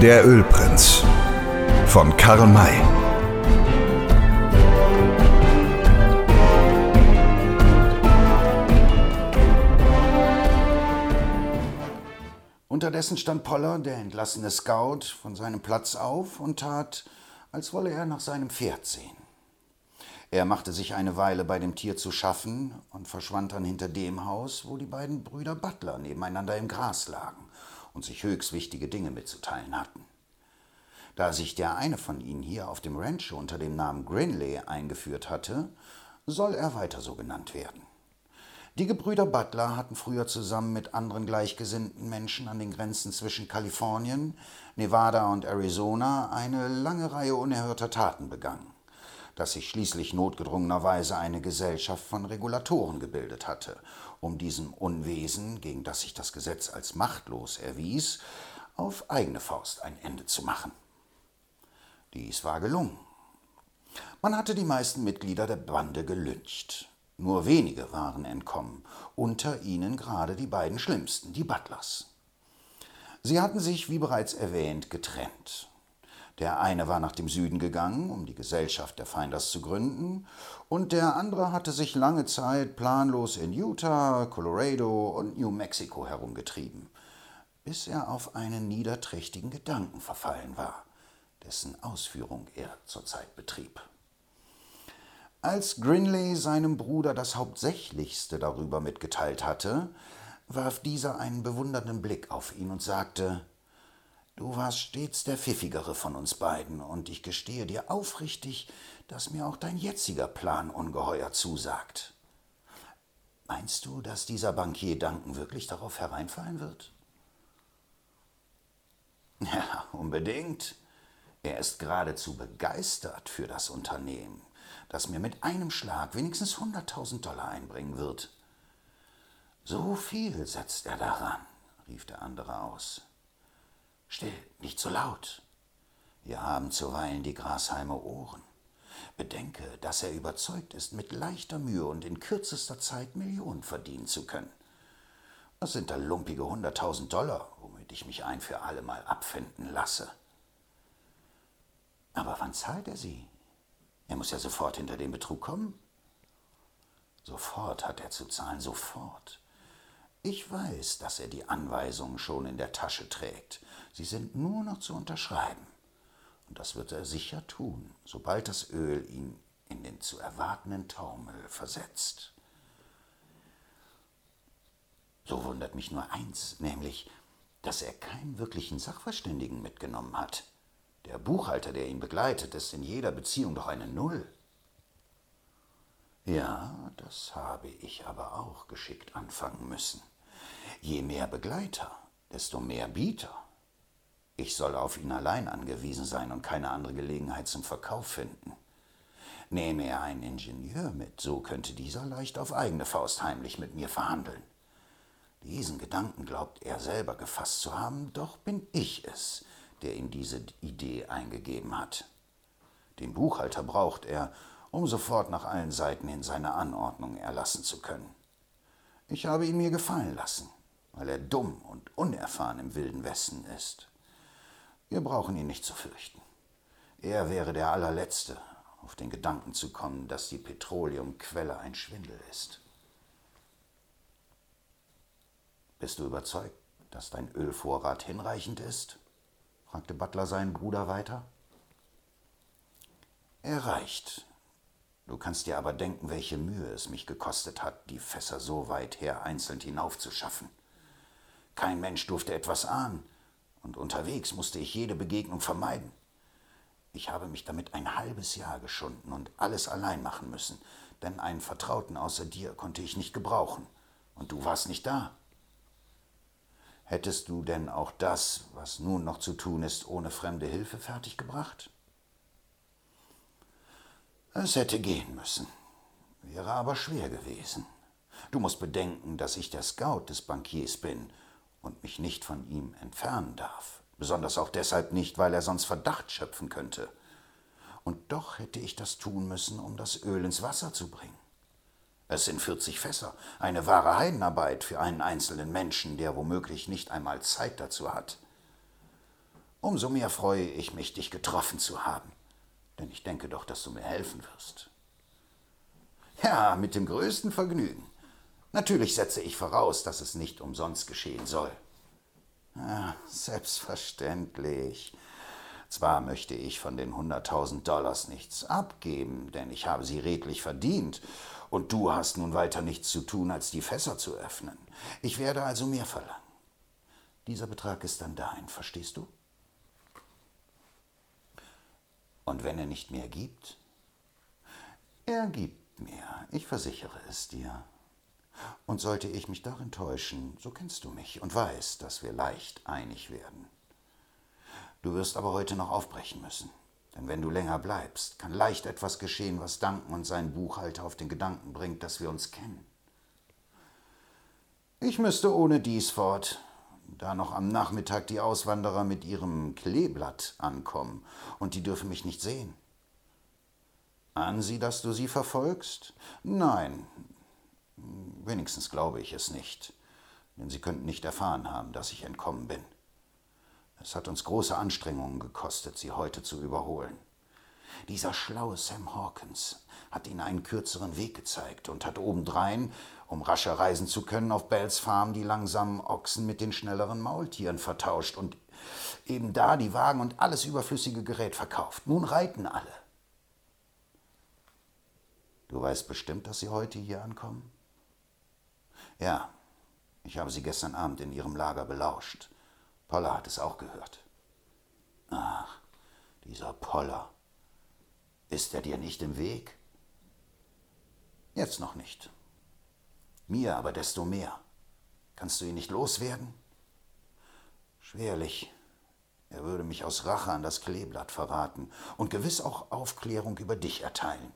Der Ölprinz von Karl May. Unterdessen stand Poller, der entlassene Scout, von seinem Platz auf und tat, als wolle er nach seinem Pferd sehen. Er machte sich eine Weile bei dem Tier zu schaffen und verschwand dann hinter dem Haus, wo die beiden Brüder Butler nebeneinander im Gras lagen und sich höchst wichtige Dinge mitzuteilen hatten. Da sich der eine von ihnen hier auf dem Rancho unter dem Namen Grinley eingeführt hatte, soll er weiter so genannt werden. Die Gebrüder Butler hatten früher zusammen mit anderen gleichgesinnten Menschen an den Grenzen zwischen Kalifornien, Nevada und Arizona eine lange Reihe unerhörter Taten begangen, dass sich schließlich notgedrungenerweise eine Gesellschaft von Regulatoren gebildet hatte, um diesem Unwesen, gegen das sich das Gesetz als machtlos erwies, auf eigene Faust ein Ende zu machen. Dies war gelungen. Man hatte die meisten Mitglieder der Bande gelyncht. Nur wenige waren entkommen, unter ihnen gerade die beiden schlimmsten, die Butlers. Sie hatten sich, wie bereits erwähnt, getrennt. Der eine war nach dem Süden gegangen, um die Gesellschaft der Feinders zu gründen, und der andere hatte sich lange Zeit planlos in Utah, Colorado und New Mexico herumgetrieben, bis er auf einen niederträchtigen Gedanken verfallen war, dessen Ausführung er zurzeit betrieb. Als Grinley seinem Bruder das Hauptsächlichste darüber mitgeteilt hatte, warf dieser einen bewundernden Blick auf ihn und sagte Du warst stets der pfiffigere von uns beiden, und ich gestehe dir aufrichtig, dass mir auch dein jetziger Plan ungeheuer zusagt. Meinst du, dass dieser Bankier Duncan wirklich darauf hereinfallen wird? Ja, unbedingt. Er ist geradezu begeistert für das Unternehmen das mir mit einem Schlag wenigstens 100.000 Dollar einbringen wird. So viel setzt er daran, rief der andere aus. Still, nicht so laut. Wir haben zuweilen die Grashalme Ohren. Bedenke, dass er überzeugt ist, mit leichter Mühe und in kürzester Zeit Millionen verdienen zu können. Was sind da lumpige hunderttausend Dollar, womit ich mich ein für allemal abfinden lasse? Aber wann zahlt er sie? Er muss ja sofort hinter den Betrug kommen. Sofort hat er zu zahlen, sofort. Ich weiß, dass er die Anweisungen schon in der Tasche trägt. Sie sind nur noch zu unterschreiben. Und das wird er sicher tun, sobald das Öl ihn in den zu erwartenden Taumel versetzt. So wundert mich nur eins, nämlich, dass er keinen wirklichen Sachverständigen mitgenommen hat. Der Buchhalter, der ihn begleitet, ist in jeder Beziehung doch eine Null. Ja, das habe ich aber auch geschickt anfangen müssen. Je mehr Begleiter, desto mehr Bieter. Ich soll auf ihn allein angewiesen sein und keine andere Gelegenheit zum Verkauf finden. Nehme er einen Ingenieur mit, so könnte dieser leicht auf eigene Faust heimlich mit mir verhandeln. Diesen Gedanken glaubt er selber gefasst zu haben, doch bin ich es, der ihm diese Idee eingegeben hat. Den Buchhalter braucht er, um sofort nach allen Seiten hin seine Anordnung erlassen zu können. Ich habe ihn mir gefallen lassen, weil er dumm und unerfahren im wilden Westen ist. Wir brauchen ihn nicht zu fürchten. Er wäre der allerletzte, auf den Gedanken zu kommen, dass die Petroleumquelle ein Schwindel ist. Bist du überzeugt, dass dein Ölvorrat hinreichend ist? fragte Butler seinen Bruder weiter. Er reicht. Du kannst dir aber denken, welche Mühe es mich gekostet hat, die Fässer so weit her einzeln hinaufzuschaffen. Kein Mensch durfte etwas ahnen, und unterwegs musste ich jede Begegnung vermeiden. Ich habe mich damit ein halbes Jahr geschunden und alles allein machen müssen, denn einen Vertrauten außer dir konnte ich nicht gebrauchen, und du warst nicht da. Hättest du denn auch das, was nun noch zu tun ist, ohne fremde Hilfe fertiggebracht? Es hätte gehen müssen, wäre aber schwer gewesen. Du musst bedenken, dass ich der Scout des Bankiers bin und mich nicht von ihm entfernen darf, besonders auch deshalb nicht, weil er sonst Verdacht schöpfen könnte. Und doch hätte ich das tun müssen, um das Öl ins Wasser zu bringen. Es sind 40 Fässer, eine wahre Heidenarbeit für einen einzelnen Menschen, der womöglich nicht einmal Zeit dazu hat. Umso mehr freue ich mich, dich getroffen zu haben, denn ich denke doch, dass du mir helfen wirst. Ja, mit dem größten Vergnügen. Natürlich setze ich voraus, dass es nicht umsonst geschehen soll. Ja, selbstverständlich. Zwar möchte ich von den hunderttausend Dollars nichts abgeben, denn ich habe sie redlich verdient, und du hast nun weiter nichts zu tun, als die Fässer zu öffnen. Ich werde also mehr verlangen. Dieser Betrag ist dann dein, verstehst du? Und wenn er nicht mehr gibt? Er gibt mehr, ich versichere es dir. Und sollte ich mich darin täuschen, so kennst du mich und weißt, dass wir leicht einig werden. Du wirst aber heute noch aufbrechen müssen. Denn wenn du länger bleibst, kann leicht etwas geschehen, was Duncan und sein Buchhalter auf den Gedanken bringt, dass wir uns kennen. Ich müsste ohne dies fort, da noch am Nachmittag die Auswanderer mit ihrem Kleeblatt ankommen, und die dürfen mich nicht sehen. An sie, dass du sie verfolgst? Nein, wenigstens glaube ich es nicht, denn sie könnten nicht erfahren haben, dass ich entkommen bin. Es hat uns große Anstrengungen gekostet, sie heute zu überholen. Dieser schlaue Sam Hawkins hat ihnen einen kürzeren Weg gezeigt und hat obendrein, um rascher reisen zu können, auf Bells Farm die langsamen Ochsen mit den schnelleren Maultieren vertauscht und eben da die Wagen und alles überflüssige Gerät verkauft. Nun reiten alle. Du weißt bestimmt, dass sie heute hier ankommen? Ja, ich habe sie gestern Abend in ihrem Lager belauscht. Poller hat es auch gehört. Ach, dieser Poller. Ist er dir nicht im Weg? Jetzt noch nicht. Mir aber desto mehr. Kannst du ihn nicht loswerden? Schwerlich. Er würde mich aus Rache an das Kleeblatt verraten und gewiss auch Aufklärung über dich erteilen.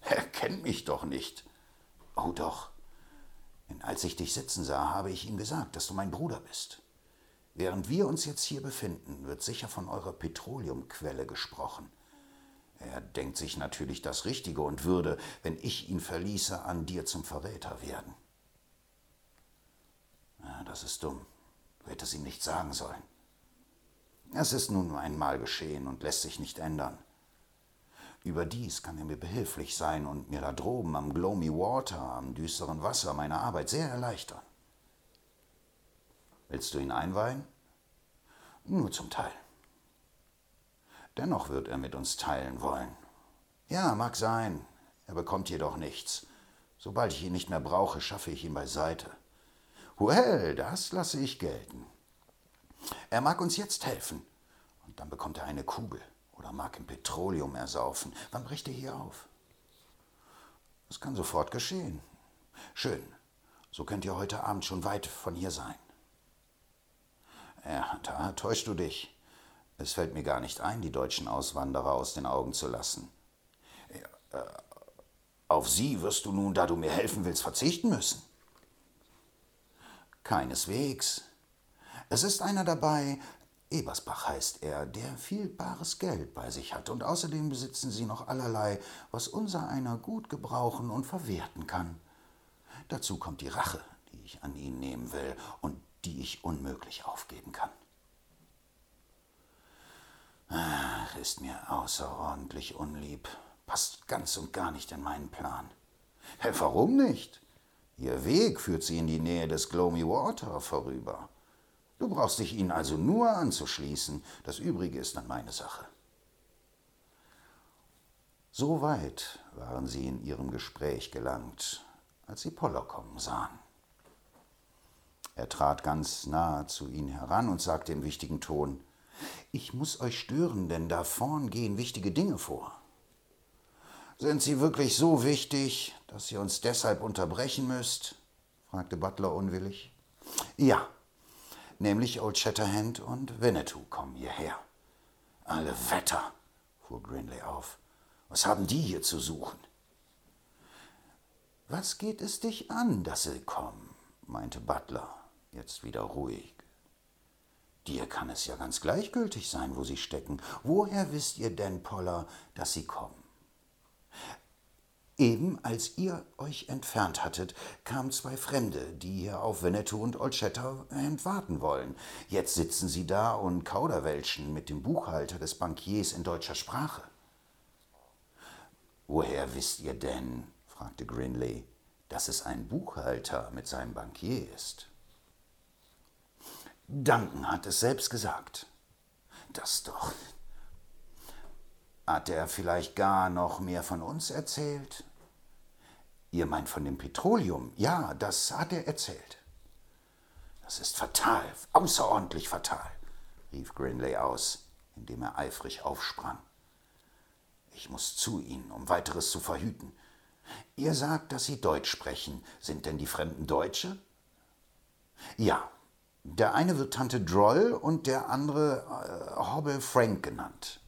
Er kennt mich doch nicht. Oh doch, denn als ich dich sitzen sah, habe ich ihm gesagt, dass du mein Bruder bist. Während wir uns jetzt hier befinden, wird sicher von eurer Petroleumquelle gesprochen. Er denkt sich natürlich das Richtige und würde, wenn ich ihn verließe, an dir zum Verräter werden. Ja, das ist dumm. Du hättest ihm nicht sagen sollen. Es ist nun einmal geschehen und lässt sich nicht ändern. Überdies kann er mir behilflich sein und mir da droben am Gloamy Water, am düsteren Wasser, meine Arbeit sehr erleichtern. Willst du ihn einweihen? Nur zum Teil. Dennoch wird er mit uns teilen wollen. Ja, mag sein, er bekommt jedoch nichts. Sobald ich ihn nicht mehr brauche, schaffe ich ihn beiseite. Well, das lasse ich gelten. Er mag uns jetzt helfen, und dann bekommt er eine Kugel oder mag im Petroleum ersaufen. Wann bricht er hier auf? Das kann sofort geschehen. Schön. So könnt ihr heute Abend schon weit von hier sein. Ja, da täuschst du dich. Es fällt mir gar nicht ein, die deutschen Auswanderer aus den Augen zu lassen. Ja, äh, auf sie wirst du nun, da du mir helfen willst, verzichten müssen. Keineswegs. Es ist einer dabei, Ebersbach heißt er, der viel bares Geld bei sich hat, und außerdem besitzen sie noch allerlei, was unser einer gut gebrauchen und verwerten kann. Dazu kommt die Rache, die ich an ihn nehmen will und die ich unmöglich aufgeben kann. Ach, ist mir außerordentlich unlieb, passt ganz und gar nicht in meinen Plan. Warum nicht? Ihr Weg führt sie in die Nähe des Gloamy Water vorüber. Du brauchst dich ihnen also nur anzuschließen, das Übrige ist dann meine Sache. So weit waren sie in ihrem Gespräch gelangt, als sie Poller kommen sahen. Er trat ganz nahe zu ihnen heran und sagte im wichtigen Ton, ich muss euch stören, denn da vorn gehen wichtige Dinge vor. Sind sie wirklich so wichtig, dass ihr uns deshalb unterbrechen müsst? fragte Butler unwillig. Ja, nämlich Old Shatterhand und Winnetou kommen hierher. Alle Wetter, fuhr Grinley auf. Was haben die hier zu suchen? Was geht es dich an, dass sie kommen? meinte Butler, jetzt wieder ruhig. Dir kann es ja ganz gleichgültig sein, wo sie stecken. Woher wisst ihr denn, Poller, dass sie kommen? Eben als ihr euch entfernt hattet, kamen zwei Fremde, die hier auf Winnetou und Old Shatterhand warten wollen. Jetzt sitzen sie da und kauderwelschen mit dem Buchhalter des Bankiers in deutscher Sprache. Woher wisst ihr denn, fragte Grinley, dass es ein Buchhalter mit seinem Bankier ist? Duncan hat es selbst gesagt. Das doch. Hat er vielleicht gar noch mehr von uns erzählt? Ihr meint von dem Petroleum? Ja, das hat er erzählt. Das ist fatal, außerordentlich fatal, rief Grinley aus, indem er eifrig aufsprang. Ich muss zu Ihnen, um weiteres zu verhüten. Ihr sagt, dass Sie Deutsch sprechen. Sind denn die Fremden Deutsche? Ja. Der eine wird Tante Droll und der andere äh, Hobble Frank genannt.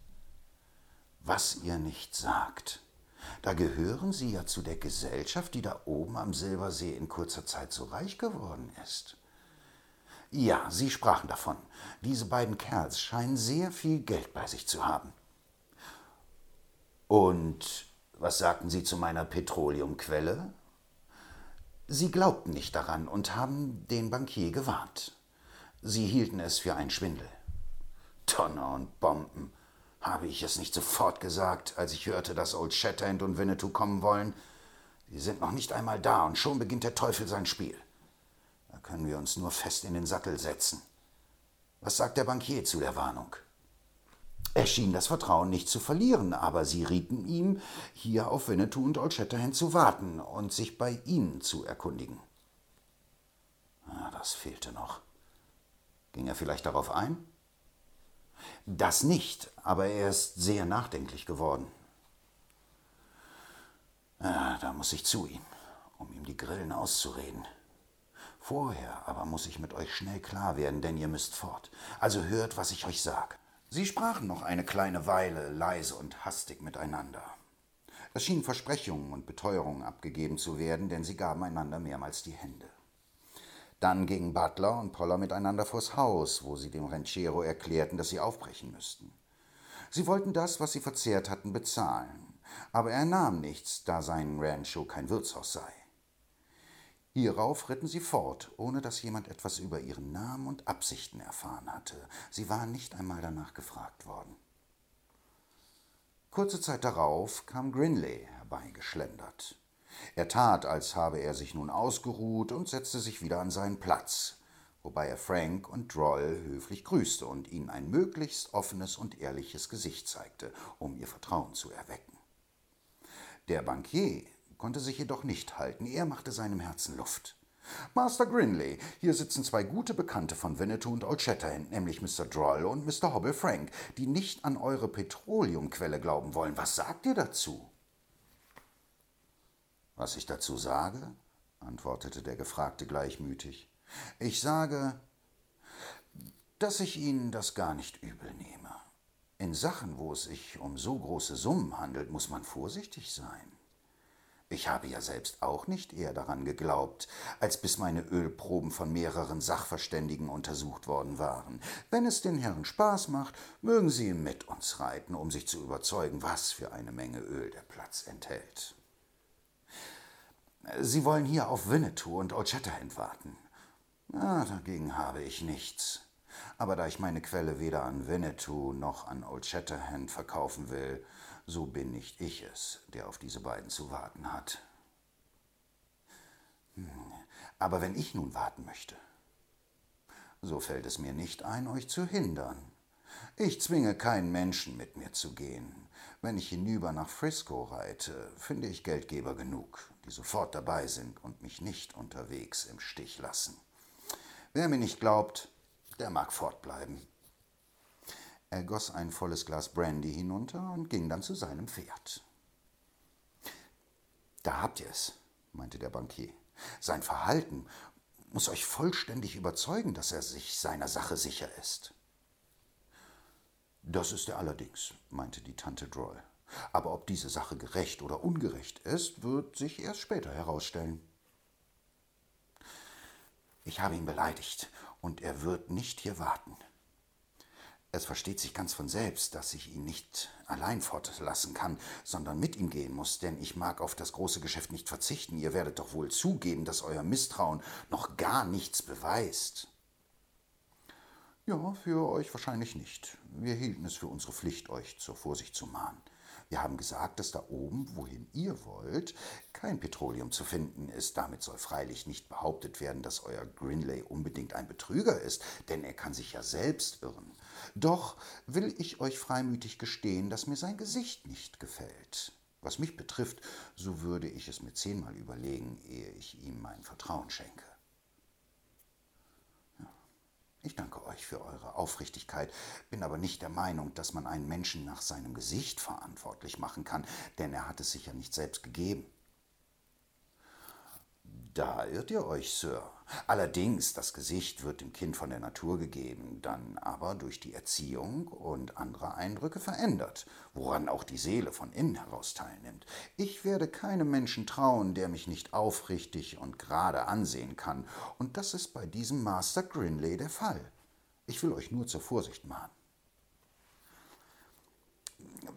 Was ihr nicht sagt. Da gehören Sie ja zu der Gesellschaft, die da oben am Silbersee in kurzer Zeit so reich geworden ist. Ja, Sie sprachen davon. Diese beiden Kerls scheinen sehr viel Geld bei sich zu haben. Und was sagten Sie zu meiner Petroleumquelle? Sie glaubten nicht daran und haben den Bankier gewarnt. Sie hielten es für einen Schwindel. Donner und Bomben. Habe ich es nicht sofort gesagt, als ich hörte, dass Old Shatterhand und Winnetou kommen wollen? Sie sind noch nicht einmal da und schon beginnt der Teufel sein Spiel. Da können wir uns nur fest in den Sattel setzen. Was sagt der Bankier zu der Warnung? Er schien das Vertrauen nicht zu verlieren, aber sie rieten ihm, hier auf Winnetou und Old Shatterhand zu warten und sich bei ihnen zu erkundigen. Ah, das fehlte noch. Ging er vielleicht darauf ein? Das nicht, aber er ist sehr nachdenklich geworden. Ja, da muss ich zu ihm, um ihm die Grillen auszureden. Vorher aber muss ich mit euch schnell klar werden, denn ihr müsst fort. Also hört, was ich euch sage. Sie sprachen noch eine kleine Weile leise und hastig miteinander. Es schienen Versprechungen und Beteuerungen abgegeben zu werden, denn sie gaben einander mehrmals die Hände. Dann gingen Butler und Poller miteinander vors Haus, wo sie dem Ranchero erklärten, dass sie aufbrechen müssten. Sie wollten das, was sie verzehrt hatten, bezahlen, aber er nahm nichts, da sein Rancho kein Wirtshaus sei. Hierauf ritten sie fort, ohne dass jemand etwas über ihren Namen und Absichten erfahren hatte. Sie waren nicht einmal danach gefragt worden. Kurze Zeit darauf kam Grinley herbeigeschlendert. Er tat, als habe er sich nun ausgeruht und setzte sich wieder an seinen Platz, wobei er Frank und Droll höflich grüßte und ihnen ein möglichst offenes und ehrliches Gesicht zeigte, um ihr Vertrauen zu erwecken. Der Bankier konnte sich jedoch nicht halten, er machte seinem Herzen Luft. Master Grinley, hier sitzen zwei gute Bekannte von Winnetou und Old Shatterhand, nämlich Mr. Droll und Mr. Hobble Frank, die nicht an eure Petroleumquelle glauben wollen. Was sagt ihr dazu? Was ich dazu sage? antwortete der Gefragte gleichmütig. Ich sage, dass ich Ihnen das gar nicht übel nehme. In Sachen, wo es sich um so große Summen handelt, muss man vorsichtig sein. Ich habe ja selbst auch nicht eher daran geglaubt, als bis meine Ölproben von mehreren Sachverständigen untersucht worden waren. Wenn es den Herren Spaß macht, mögen sie mit uns reiten, um sich zu überzeugen, was für eine Menge Öl der Platz enthält. Sie wollen hier auf Winnetou und Old Shatterhand warten. Na, dagegen habe ich nichts. Aber da ich meine Quelle weder an Winnetou noch an Old Shatterhand verkaufen will, so bin nicht ich es, der auf diese beiden zu warten hat. Hm, aber wenn ich nun warten möchte, so fällt es mir nicht ein, euch zu hindern. Ich zwinge keinen Menschen, mit mir zu gehen. Wenn ich hinüber nach Frisco reite, finde ich Geldgeber genug, die sofort dabei sind und mich nicht unterwegs im Stich lassen. Wer mir nicht glaubt, der mag fortbleiben. Er goss ein volles Glas Brandy hinunter und ging dann zu seinem Pferd. Da habt ihr es, meinte der Bankier. Sein Verhalten muss euch vollständig überzeugen, dass er sich seiner Sache sicher ist. Das ist er allerdings, meinte die Tante Droll. Aber ob diese Sache gerecht oder ungerecht ist, wird sich erst später herausstellen. Ich habe ihn beleidigt, und er wird nicht hier warten. Es versteht sich ganz von selbst, dass ich ihn nicht allein fortlassen kann, sondern mit ihm gehen muss, denn ich mag auf das große Geschäft nicht verzichten. Ihr werdet doch wohl zugeben, dass euer Misstrauen noch gar nichts beweist. Ja, für euch wahrscheinlich nicht. Wir hielten es für unsere Pflicht, euch zur Vorsicht zu mahnen. Wir haben gesagt, dass da oben, wohin ihr wollt, kein Petroleum zu finden ist. Damit soll freilich nicht behauptet werden, dass euer Grinley unbedingt ein Betrüger ist, denn er kann sich ja selbst irren. Doch will ich euch freimütig gestehen, dass mir sein Gesicht nicht gefällt. Was mich betrifft, so würde ich es mir zehnmal überlegen, ehe ich ihm mein Vertrauen schenke. Ich danke euch für eure Aufrichtigkeit, bin aber nicht der Meinung, dass man einen Menschen nach seinem Gesicht verantwortlich machen kann, denn er hat es sich ja nicht selbst gegeben. Da irrt ihr euch, Sir. Allerdings, das Gesicht wird dem Kind von der Natur gegeben, dann aber durch die Erziehung und andere Eindrücke verändert, woran auch die Seele von innen heraus teilnimmt. Ich werde keinem Menschen trauen, der mich nicht aufrichtig und gerade ansehen kann, und das ist bei diesem Master Grinley der Fall. Ich will euch nur zur Vorsicht mahnen.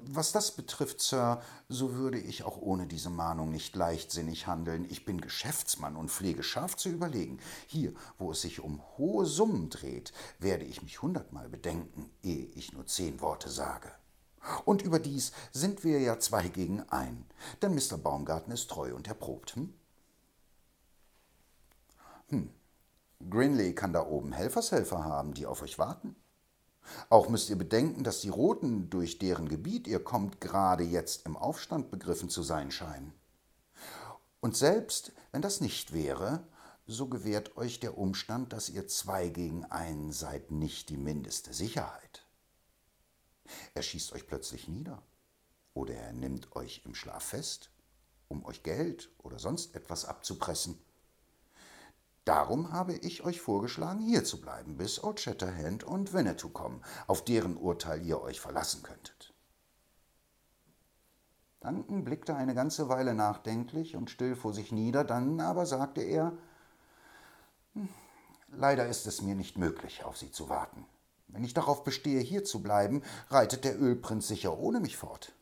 Was das betrifft, Sir, so würde ich auch ohne diese Mahnung nicht leichtsinnig handeln. Ich bin Geschäftsmann und pflege scharf zu überlegen. Hier, wo es sich um hohe Summen dreht, werde ich mich hundertmal bedenken, ehe ich nur zehn Worte sage. Und überdies sind wir ja zwei gegen ein, denn Mr. Baumgarten ist treu und erprobt. Hm? Hm. Grinley kann da oben Helfershelfer haben, die auf euch warten. Auch müsst ihr bedenken, dass die Roten, durch deren Gebiet ihr kommt, gerade jetzt im Aufstand begriffen zu sein scheinen. Und selbst wenn das nicht wäre, so gewährt euch der Umstand, dass ihr zwei gegen einen seid, nicht die mindeste Sicherheit. Er schießt euch plötzlich nieder oder er nimmt euch im Schlaf fest, um euch Geld oder sonst etwas abzupressen. Darum habe ich euch vorgeschlagen, hier zu bleiben, bis Old Shatterhand und Winnetou kommen, auf deren Urteil ihr euch verlassen könntet. Duncan blickte eine ganze Weile nachdenklich und still vor sich nieder, dann aber sagte er, hm, Leider ist es mir nicht möglich, auf Sie zu warten. Wenn ich darauf bestehe, hier zu bleiben, reitet der Ölprinz sicher ohne mich fort.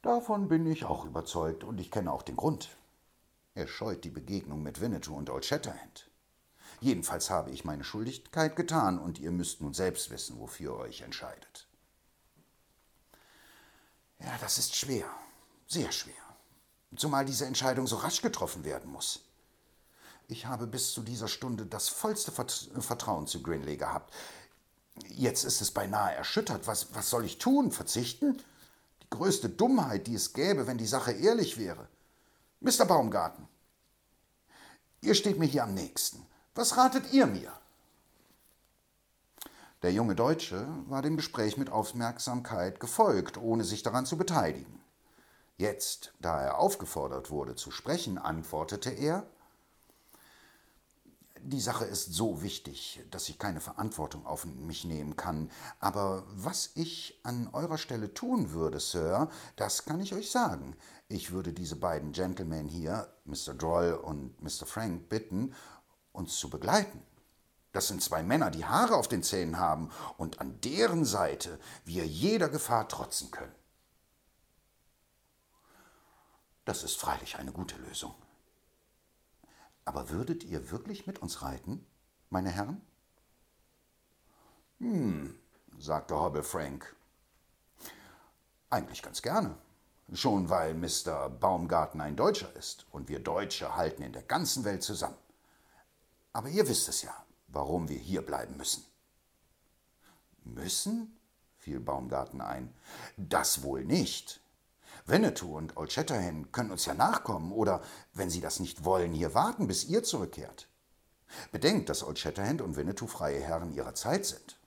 Davon bin ich auch überzeugt, und ich kenne auch den Grund. Er scheut die Begegnung mit Winnetou und Old Shatterhand. Jedenfalls habe ich meine Schuldigkeit getan, und ihr müsst nun selbst wissen, wofür ihr euch entscheidet. Ja, das ist schwer, sehr schwer, zumal diese Entscheidung so rasch getroffen werden muss. Ich habe bis zu dieser Stunde das vollste Vertrauen zu Grinley gehabt. Jetzt ist es beinahe erschüttert. Was, was soll ich tun? Verzichten? Die größte Dummheit, die es gäbe, wenn die Sache ehrlich wäre. Mr. Baumgarten, ihr steht mir hier am nächsten. Was ratet ihr mir? Der junge Deutsche war dem Gespräch mit Aufmerksamkeit gefolgt, ohne sich daran zu beteiligen. Jetzt, da er aufgefordert wurde zu sprechen, antwortete er die Sache ist so wichtig, dass ich keine Verantwortung auf mich nehmen kann. Aber was ich an eurer Stelle tun würde, Sir, das kann ich euch sagen. Ich würde diese beiden Gentlemen hier, Mr. Droll und Mr. Frank, bitten, uns zu begleiten. Das sind zwei Männer, die Haare auf den Zähnen haben und an deren Seite wir jeder Gefahr trotzen können. Das ist freilich eine gute Lösung. Aber würdet ihr wirklich mit uns reiten, meine Herren? Hm, sagte Hobble Frank. Eigentlich ganz gerne. Schon weil Mr. Baumgarten ein Deutscher ist und wir Deutsche halten in der ganzen Welt zusammen. Aber ihr wisst es ja, warum wir hier bleiben müssen. Müssen? fiel Baumgarten ein. Das wohl nicht. Winnetou und Old Shatterhand können uns ja nachkommen oder, wenn sie das nicht wollen, hier warten, bis ihr zurückkehrt. Bedenkt, dass Old Shatterhand und Winnetou freie Herren ihrer Zeit sind.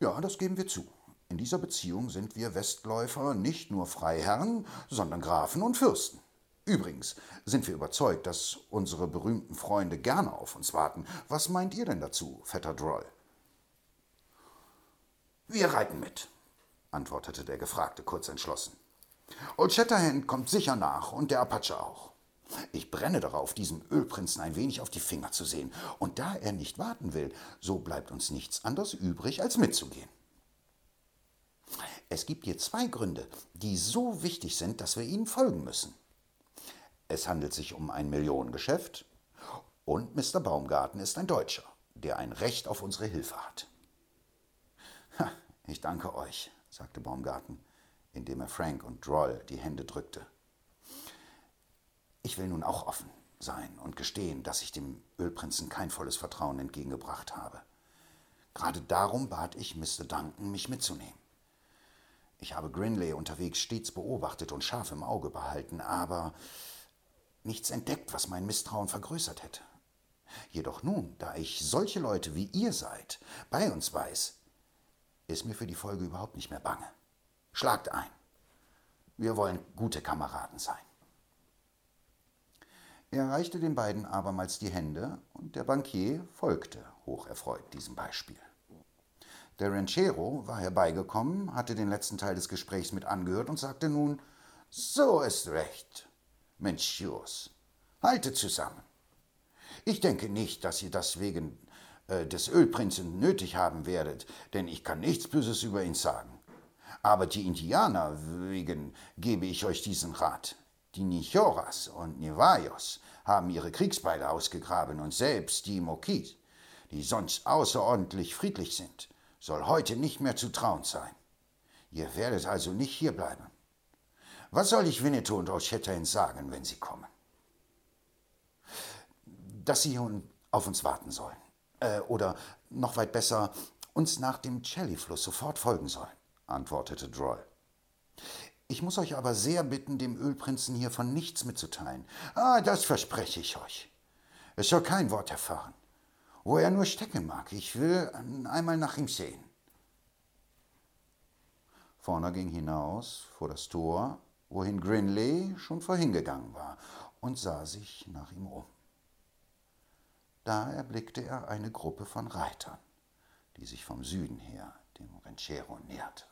Ja, das geben wir zu. In dieser Beziehung sind wir Westläufer nicht nur Freiherren, sondern Grafen und Fürsten. Übrigens sind wir überzeugt, dass unsere berühmten Freunde gerne auf uns warten. Was meint ihr denn dazu, Vetter Droll? Wir reiten mit, antwortete der Gefragte kurz entschlossen. Old Shatterhand kommt sicher nach und der Apache auch. Ich brenne darauf, diesem Ölprinzen ein wenig auf die Finger zu sehen, und da er nicht warten will, so bleibt uns nichts anderes übrig, als mitzugehen. Es gibt hier zwei Gründe, die so wichtig sind, dass wir ihnen folgen müssen. Es handelt sich um ein Millionengeschäft und Mr. Baumgarten ist ein Deutscher, der ein Recht auf unsere Hilfe hat. Ha, ich danke euch, sagte Baumgarten, indem er Frank und Droll die Hände drückte. Ich will nun auch offen sein und gestehen, dass ich dem Ölprinzen kein volles Vertrauen entgegengebracht habe. Gerade darum bat ich Mr. Duncan, mich mitzunehmen. Ich habe Grinley unterwegs stets beobachtet und scharf im Auge behalten, aber nichts entdeckt, was mein Misstrauen vergrößert hätte. Jedoch nun, da ich solche Leute wie ihr seid bei uns weiß, ist mir für die Folge überhaupt nicht mehr bange. Schlagt ein. Wir wollen gute Kameraden sein. Er reichte den beiden abermals die Hände und der Bankier folgte, hocherfreut diesem Beispiel. Der Ranchero war herbeigekommen, hatte den letzten Teil des Gesprächs mit angehört und sagte nun: So ist recht, Menschurs. Haltet zusammen. Ich denke nicht, dass ihr das wegen des Ölprinzen nötig haben werdet, denn ich kann nichts Böses über ihn sagen. Aber die Indianer wegen gebe ich euch diesen Rat. Die Nichoras und Nivayos haben ihre Kriegsbeile ausgegraben und selbst die Mokis, die sonst außerordentlich friedlich sind, soll heute nicht mehr zu trauen sein. Ihr werdet also nicht hierbleiben. Was soll ich Winnetou und O'Shatterhand sagen, wenn sie kommen? Dass sie auf uns warten sollen. Äh, oder noch weit besser, uns nach dem Chelly-Fluss sofort folgen sollen, antwortete Droll. Ich muss euch aber sehr bitten, dem Ölprinzen hier von nichts mitzuteilen. Ah, das verspreche ich euch. Es soll kein Wort erfahren wo er nur stecken mag. Ich will einmal nach ihm sehen. Vorne ging hinaus vor das Tor, wohin Grinley schon vorhingegangen war, und sah sich nach ihm um. Da erblickte er eine Gruppe von Reitern, die sich vom Süden her dem Ranchero näherte.